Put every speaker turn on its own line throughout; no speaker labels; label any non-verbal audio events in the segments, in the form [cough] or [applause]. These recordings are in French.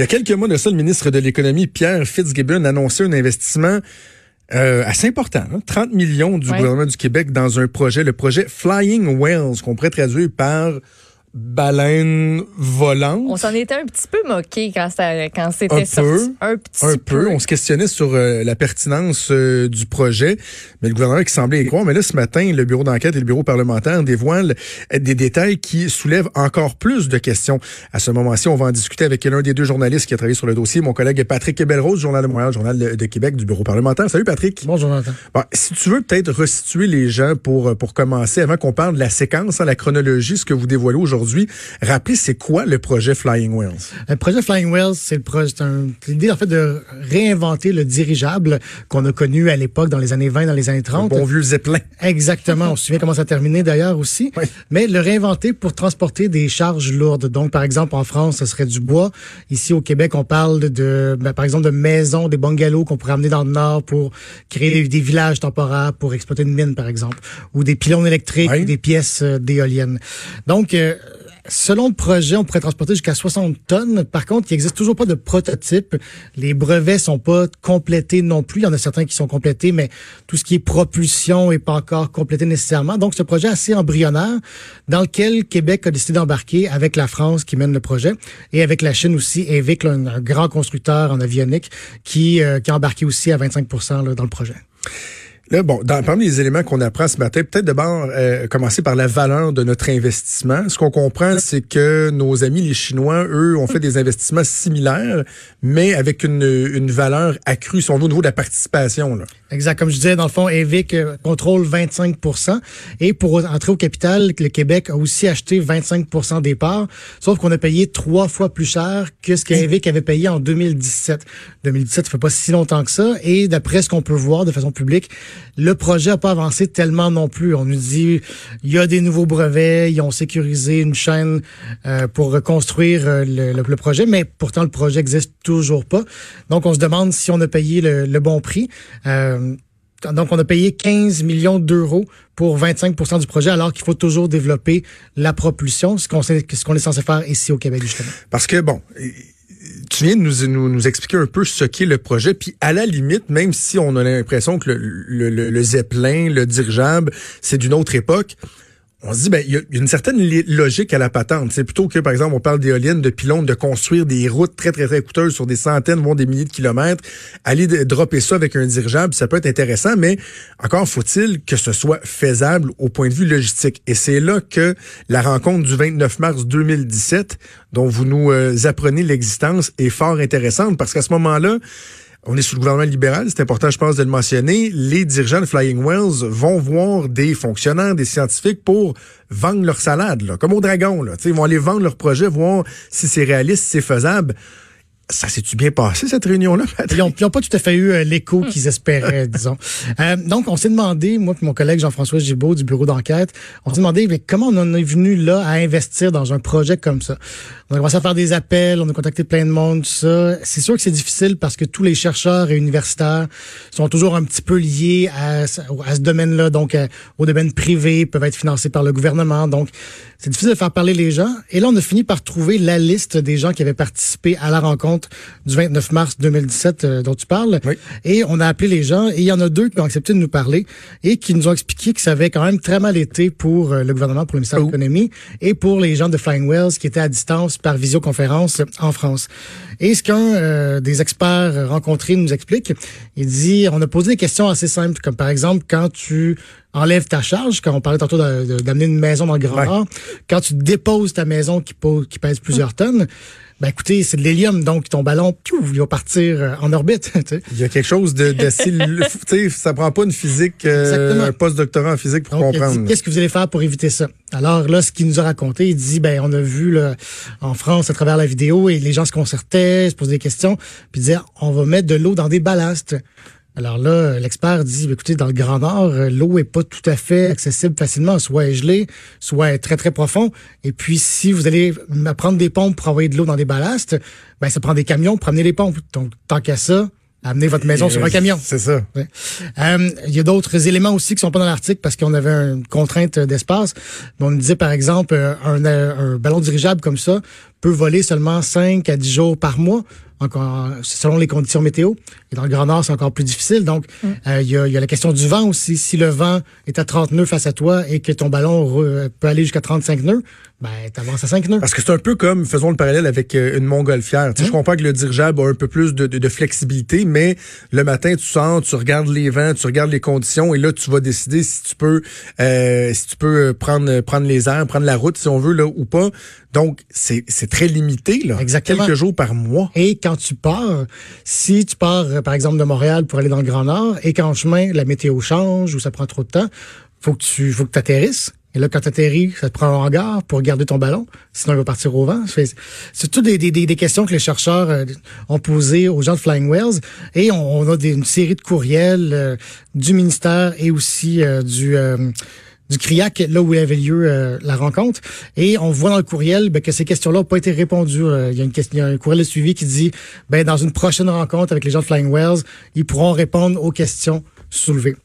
Il y a quelques mois de ça, le ministre de l'Économie, Pierre Fitzgibbon, annonçait un investissement euh, assez important, 30 hein, millions du gouvernement du Québec dans un projet, le projet Flying Whales, qu'on pourrait traduire par baleine volante.
On s'en était un petit peu moqué quand, quand c'était
sorti.
un
petit un peu. On se questionnait sur euh, la pertinence euh, du projet, mais le gouvernement qui semblait y croire. Mais là, ce matin, le bureau d'enquête et le bureau parlementaire dévoilent euh, des détails qui soulèvent encore plus de questions. À ce moment-ci, on va en discuter avec l'un des deux journalistes qui a travaillé sur le dossier, mon collègue Patrick Belrose, Journal de Montréal, Journal de Québec du bureau parlementaire. Salut Patrick.
Bonjour Jonathan.
Bon, si tu veux peut-être resituer les gens pour, pour commencer, avant qu'on parle de la séquence, hein, la chronologie, ce que vous dévoilez aujourd'hui, aujourd'hui. Rappelez, c'est quoi le projet Flying Whales?
Le projet Flying Whales, c'est le projet, l'idée en fait de réinventer le dirigeable qu'on a connu à l'époque dans les années 20, dans les années 30.
Le bon vieux Zeppelin.
Exactement. On se souvient comment ça a terminé d'ailleurs aussi. Mais le réinventer pour transporter des charges lourdes. Donc, par exemple, en France, ce serait du bois. Ici, au Québec, on parle de, ben, par exemple, de maisons, des bungalows qu'on pourrait amener dans le nord pour créer des, villages temporaires pour exploiter une mine, par exemple, ou des pylônes électriques, ou des pièces euh, d'éoliennes. Donc, euh, Selon le projet, on pourrait transporter jusqu'à 60 tonnes. Par contre, il n'existe toujours pas de prototype. Les brevets sont pas complétés non plus. Il y en a certains qui sont complétés, mais tout ce qui est propulsion est pas encore complété nécessairement. Donc, ce projet assez embryonnaire dans lequel Québec a décidé d'embarquer avec la France qui mène le projet et avec la Chine aussi, Evic, un, grand constructeur en avionique qui, euh, qui a embarqué aussi à 25% dans le projet.
Là, bon, dans, parmi les éléments qu'on apprend ce matin, peut-être d'abord euh, commencer par la valeur de notre investissement. Ce qu'on comprend, c'est que nos amis les Chinois, eux, ont fait des investissements similaires, mais avec une, une valeur accrue, si on veut, au niveau de la participation. Là.
Exact. Comme je disais, dans le fond, EVIC euh, contrôle 25% Et pour entrer au capital, le Québec a aussi acheté 25 des parts, sauf qu'on a payé trois fois plus cher que ce qu'EVIC avait payé en 2017. 2017, ça fait pas si longtemps que ça. Et d'après ce qu'on peut voir de façon publique, le projet n'a pas avancé tellement non plus. On nous dit il y a des nouveaux brevets, ils ont sécurisé une chaîne euh, pour reconstruire euh, le, projet, mais pourtant le projet n'existe toujours pas. Donc on se demande si on a payé le, bon prix. Euh, donc, on a payé 15 millions d'euros pour 25% du projet, alors qu'il faut toujours développer la propulsion, ce qu'on est censé faire ici au Québec, justement.
Parce que, bon, tu viens de nous, nous, expliquer un peu ce qu'est le projet, puis à la limite, même si on a l'impression que le, le, le Zeppelin, le dirigeable, c'est d'une autre époque, on se dit, ben, il y, a une certaine logique à la patente. C'est plutôt que, par exemple, on parle d'éoliennes, de pylônes, de construire des routes très, très, très coûteuses sur des centaines, voire des milliers de kilomètres. Aller dropper ça avec un dirigeable, ça peut être intéressant, mais encore faut-il que ce soit faisable au point de vue logistique. Et c'est là que la rencontre du 29 mars 2017, dont vous nous euh, apprenez l'existence, est fort intéressante parce qu'à ce moment-là, on est sous le gouvernement libéral, c'est important, je pense, de le mentionner. Les dirigeants de Flying Wells vont voir des fonctionnaires, des scientifiques pour vendre leur salade, là, comme au dragon. Là. ils vont aller vendre leur projet, voir si c'est réaliste, si c'est faisable ça s'est-tu bien passé, cette réunion-là?
Ils n'ont pas tout à fait eu euh, l'écho qu'ils espéraient, [laughs] disons. Euh, donc, on s'est demandé, moi et mon collègue Jean-François Gibault du bureau d'enquête, on s'est demandé mais comment on en est venu là à investir dans un projet comme ça? On a commencé à faire des appels, on a contacté plein de monde, tout ça. C'est sûr que c'est difficile parce que tous les chercheurs et universitaires sont toujours un petit peu liés à, à ce domaine-là, donc euh, au domaine privé, peuvent être financés par le gouvernement. Donc, c'est difficile de faire parler les gens. Et là, on a fini par trouver la liste des gens qui avaient participé à la rencontre du 29 mars 2017 euh, dont tu parles. Et on a appelé les gens et il y en a deux qui ont accepté de nous parler et qui nous ont expliqué que ça avait quand même très mal été pour euh, le gouvernement, pour le ministère de oh. l'Économie et pour les gens de Flying Wells qui étaient à distance par visioconférence en France. Et ce qu'un euh, des experts rencontrés nous explique, il dit, on a posé des questions assez simples, comme par exemple quand tu enlèves ta charge, quand on parlait tantôt d'amener une maison dans le Grand Nord, quand tu déposes ta maison qui, qui pèse plusieurs tonnes, ben écoutez, c'est de l'hélium, donc ton ballon, il va partir euh, en orbite. [laughs]
Il y a quelque chose de, de ça prend pas une physique, euh, un post-doctorat en physique pour comprendre.
Qu'est-ce que vous allez faire pour éviter ça? Alors là, ce qu'il nous a raconté, il dit, ben on a vu là, en France à travers la vidéo et les gens se concertaient, se posaient des questions, puis disaient, on va mettre de l'eau dans des ballasts. Alors là, l'expert dit, écoutez, dans le Grand Nord, euh, l'eau est pas tout à fait accessible facilement, soit gelée, soit très très profond. Et puis, si vous allez prendre des pompes pour envoyer de l'eau dans des ballasts, ben ça prend des camions pour amener les pompes. Donc, tant qu'à ça, amener votre maison sur un camion.
C'est ça.
Euh, il y a d'autres éléments aussi qui sont pas dans l'article parce qu'on avait une contrainte d'espace. On disait par exemple euh, un, un, ballon dirigeable comme ça peut voler seulement 5 à 10 jours par mois encore selon les conditions météo. Et dans le Grand Nord, c'est encore plus difficile. Donc, mm. euh, il y, a, y, a, la question du vent aussi. Si le vent est à 30 nœuds face à toi et que ton ballon peut aller jusqu'à 35 nœuds, ben, t'avances à 5 nœuds.
Parce que c'est un peu comme, faisons le parallèle avec euh, une montgolfière. Tu sais, Je mm. comprends que le dirigeable a un peu plus de, de, de, flexibilité, mais le matin, tu sors, tu regardes les vents, tu regardes les conditions, et là, tu vas décider si tu peux, euh, si tu peux prendre, prendre les airs, prendre la route, si on veut, là, ou pas. Donc, c'est très limité, là.
Exactement.
Quelques jours par mois.
Et quand tu pars, si tu pars, euh, par exemple, de Montréal pour aller dans le Grand Nord et qu'en chemin, la météo change ou ça prend trop de temps, faut que tu faut que atterrisses. Et là, quand tu atterris, ça te prend un hangar pour garder ton ballon, sinon il va partir au vent. C'est toutes des, des, des, questions que les chercheurs euh, ont posées aux gens de Flying Wells. Et on, a des, une série de courriels euh, du ministère et aussi du du CRIAC, là où avait lieu euh, la rencontre. Et on voit dans le courriel ben, que ces questions-là n'ont pas été répondues. Euh, il, y a une question, il y a un courriel de suivi qui dit, ben, dans une prochaine rencontre avec les gens de Flying Wells, ils pourront répondre aux questions soulevées.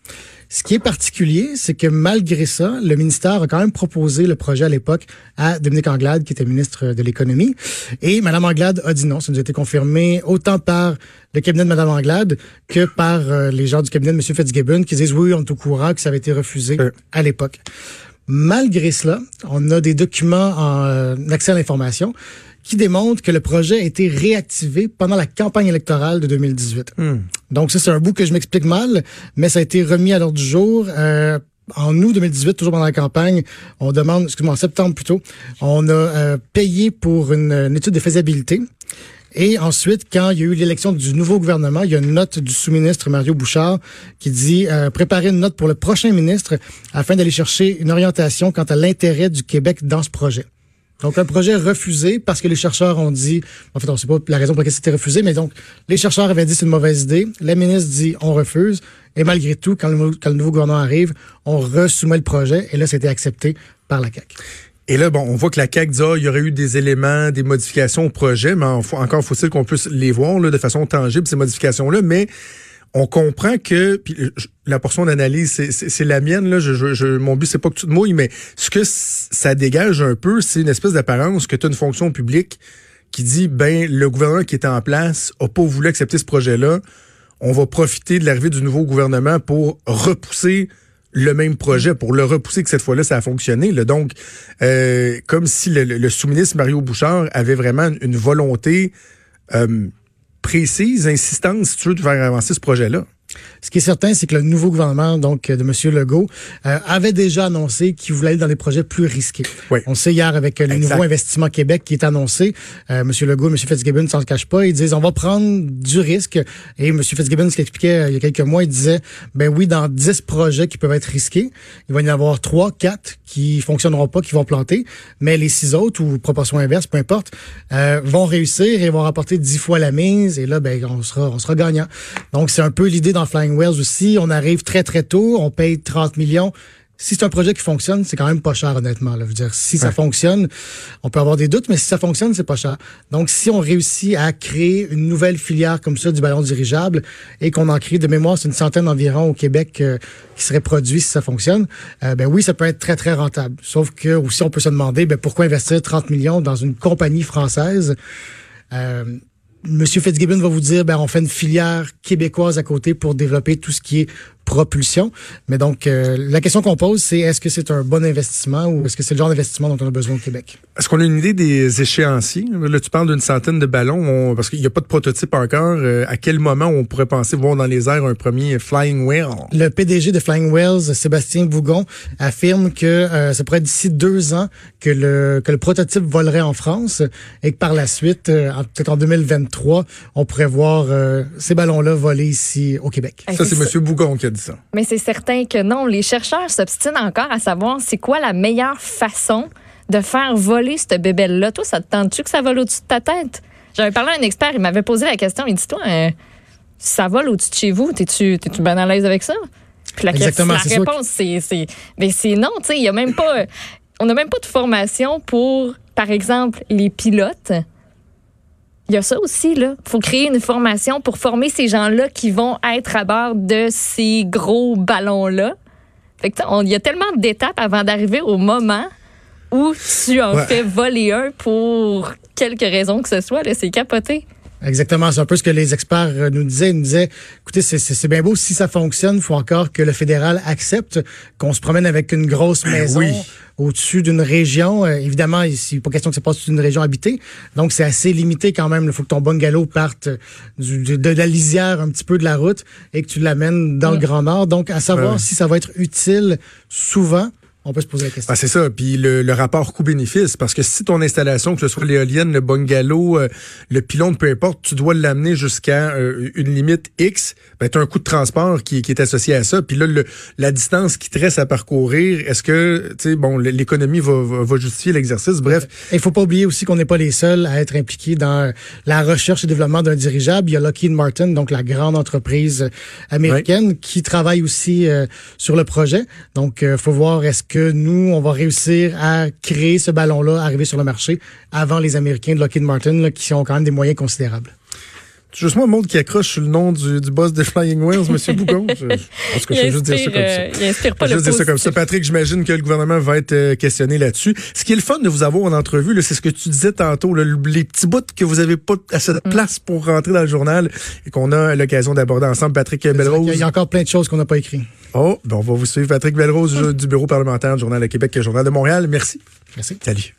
Ce qui est particulier, c'est que malgré ça, le ministère a quand même proposé le projet à l'époque à Dominique Anglade, qui était ministre de l'Économie. Et Mme Anglade a dit non. Ça nous a été confirmé autant par le cabinet de Mme Anglade que par euh, les gens du cabinet de M. Fitzgibbon qui disent oui, on est au courant que ça avait été refusé euh. à l'époque. Malgré cela, on a des documents en euh, accès à l'information qui démontrent que le projet a été réactivé pendant la campagne électorale de 2018. Hmm. Donc ça, c'est un bout que je m'explique mal, mais ça a été remis à l'ordre du jour. Euh, en août 2018, toujours pendant la campagne, on demande, excuse-moi, en septembre plutôt, on a euh, payé pour une, une, étude de faisabilité. Et ensuite, quand il y a eu l'élection du nouveau gouvernement, il y a une note du sous-ministre Mario Bouchard qui dit euh, préparer une note pour le prochain ministre afin d'aller chercher une orientation quant à l'intérêt du Québec dans ce projet. Donc, un projet refusé parce que les chercheurs ont dit, en fait, on ne sait pas la raison pour laquelle c'était refusé, mais donc, les chercheurs avaient dit c'est une mauvaise idée. La ministre dit on refuse. Et malgré tout, quand le, nouveau gouvernement arrive, on resoumet le projet et là, c'était accepté par la CAQ.
Et là, bon, on voit que la CAQ dit, ah, il y aurait eu des éléments, des modifications au projet, mais encore faut-il qu'on puisse les voir là, de façon tangible, ces modifications-là. Mais on comprend que puis la portion d'analyse c'est la mienne là. Mon but c'est pas que tu te mouilles mais ce que ça dégage un peu c'est une espèce d'apparence que tu as une fonction publique qui dit ben le gouvernement qui était en place a pas voulu accepter ce projet là on va profiter de l'arrivée du nouveau gouvernement pour repousser le même projet pour le repousser que cette fois-là ça a fonctionné donc euh, comme si le, sous-ministre Mario Bouchard avait vraiment une volonté euh, précise, insistante, si tu veux, de faire avancer ce projet-là.
Ce qui est certain, c'est que le nouveau gouvernement donc de M. Legault euh, avait déjà annoncé qu'il voulait aller dans des projets plus risqués.
Oui.
On sait hier avec euh, le nouveau investissement Québec qui est annoncé, euh, M. Legault, M. Fitzgibbon s'en cache pas, ils disent on va prendre du risque. Et M. Fitzgibbon, ce qu'il expliquait euh, il y a quelques mois, il disait ben oui, dans 10 projets qui peuvent être risqués, il va y en avoir 3, 4 qui fonctionneront pas, qui vont planter, mais les six autres ou proportion inverse, peu importe, vont réussir et vont rapporter 10 fois la mise. Et là, ben on sera on sera gagnant. Donc c'est un peu l'idée dans Flying Wells aussi. On arrive très, très tôt. On paye 30 millions. Si c'est un projet qui fonctionne, c'est quand même pas cher, honnêtement. Là. Je veux dire, si ça fonctionne, on peut avoir des doutes, mais si ça fonctionne, c'est pas cher. Donc, si on réussit à créer une nouvelle filière comme ça du ballon dirigeable et qu'on en crée de mémoire, c'est une centaine environ au Québec euh, qui serait produit si ça fonctionne, euh, ben oui, ça peut être très, très rentable. Sauf que aussi, on peut se demander, ben, pourquoi investir 30 millions dans une compagnie française? Euh, Monsieur Fitzgibbon va vous dire, ben, on fait une filière québécoise à côté pour développer tout ce qui est propulsion. Mais donc, euh, la question qu'on pose, c'est est-ce que c'est un bon investissement ou est-ce que c'est le genre d'investissement dont on a besoin au Québec?
Est-ce qu'on a une idée des échéanciers? Là, tu parles d'une centaine de ballons, parce qu'il n'y a pas de prototype encore. Euh, à quel moment on pourrait penser voir dans les airs un premier Flying Whale?
Le PDG de Flying Whales, Sébastien Bougon, affirme que euh, ça pourrait d'ici deux ans que le, que le prototype volerait en France et que par la suite, peut-être en 2023, on pourrait voir ces ballons-là voler ici au Québec.
Ça, c'est M. Bougon qui a
mais c'est certain que non. Les chercheurs s'obstinent encore à savoir c'est quoi la meilleure façon de faire voler cette bébelle-là. Toi, ça te tente-tu que ça vole au-dessus de ta tête? J'avais parlé à un expert, il m'avait posé la question. Il dit Toi, euh, ça vole au-dessus de chez vous, t'es-tu es bien à l'aise avec ça? Puis la,
Exactement,
la réponse, c'est mais c'est non. Il y a même pas. On n'a même pas de formation pour, par exemple, les pilotes il y a ça aussi, là. faut créer une formation pour former ces gens-là qui vont être à bord de ces gros ballons-là. Fait que, il y a tellement d'étapes avant d'arriver au moment où tu en fais voler un pour quelque raison que ce soit. C'est capoté.
Exactement, c'est un peu ce que les experts euh, nous disaient. Ils nous disaient, écoutez, c'est bien beau, si ça fonctionne, il faut encore que le fédéral accepte qu'on se promène avec une grosse ben maison au-dessus d'une région. Euh, évidemment, il n'est pas question que ça passe sur une région habitée, donc c'est assez limité quand même. Il faut que ton bungalow parte du, de, la lisière un petit peu de la route et que tu l'amènes dans le Grand Nord. Donc, à savoir si ça va être utile souvent on peut se poser la question.
Ah, c'est ça. Puis le, rapport coût-bénéfice, parce que si ton installation, que ce soit l'éolienne, le bungalow, euh, le pylône, peu importe, tu dois l'amener jusqu'à euh, une limite X, ben, tu as un coût de transport qui, est associé à ça. Puis là, le, la distance qui te reste à parcourir, est-ce que, tu sais, bon, l'économie va, va, justifier l'exercice? Bref.
Il faut pas oublier aussi qu'on n'est pas les seuls à être impliqués dans la recherche et développement d'un dirigeable. Il y a Lockheed Martin, donc la grande entreprise américaine, qui travaille aussi euh, sur le projet. Donc, il faut voir est-ce que que nous, on va réussir à créer ce ballon-là, arriver sur le marché avant les Américains de Lockheed Martin, qui ont quand même des moyens considérables.
Juste moi, un monde qui accroche sur le nom du, du boss de Flying Wheels, M. [laughs] Bougon. Je,
pense que je vais juste dire ça comme ça. Euh, il inspire pas
je
juste dire
ça comme ça. Patrick, j'imagine que le gouvernement va être euh, questionné là-dessus. Ce qui est le fun de vous avoir en entrevue, c'est ce que tu disais tantôt, les petits bouts que vous avez pas assez de mm. place pour rentrer dans le journal et qu'on a l'occasion d'aborder ensemble. Patrick Belrose.
Il y a encore plein de choses qu'on n'a pas écrites.
Oh, ben on va vous suivre. Patrick Belrose du Bureau parlementaire du Journal de Québec et Journal de Montréal. Merci.
Merci.
Salut.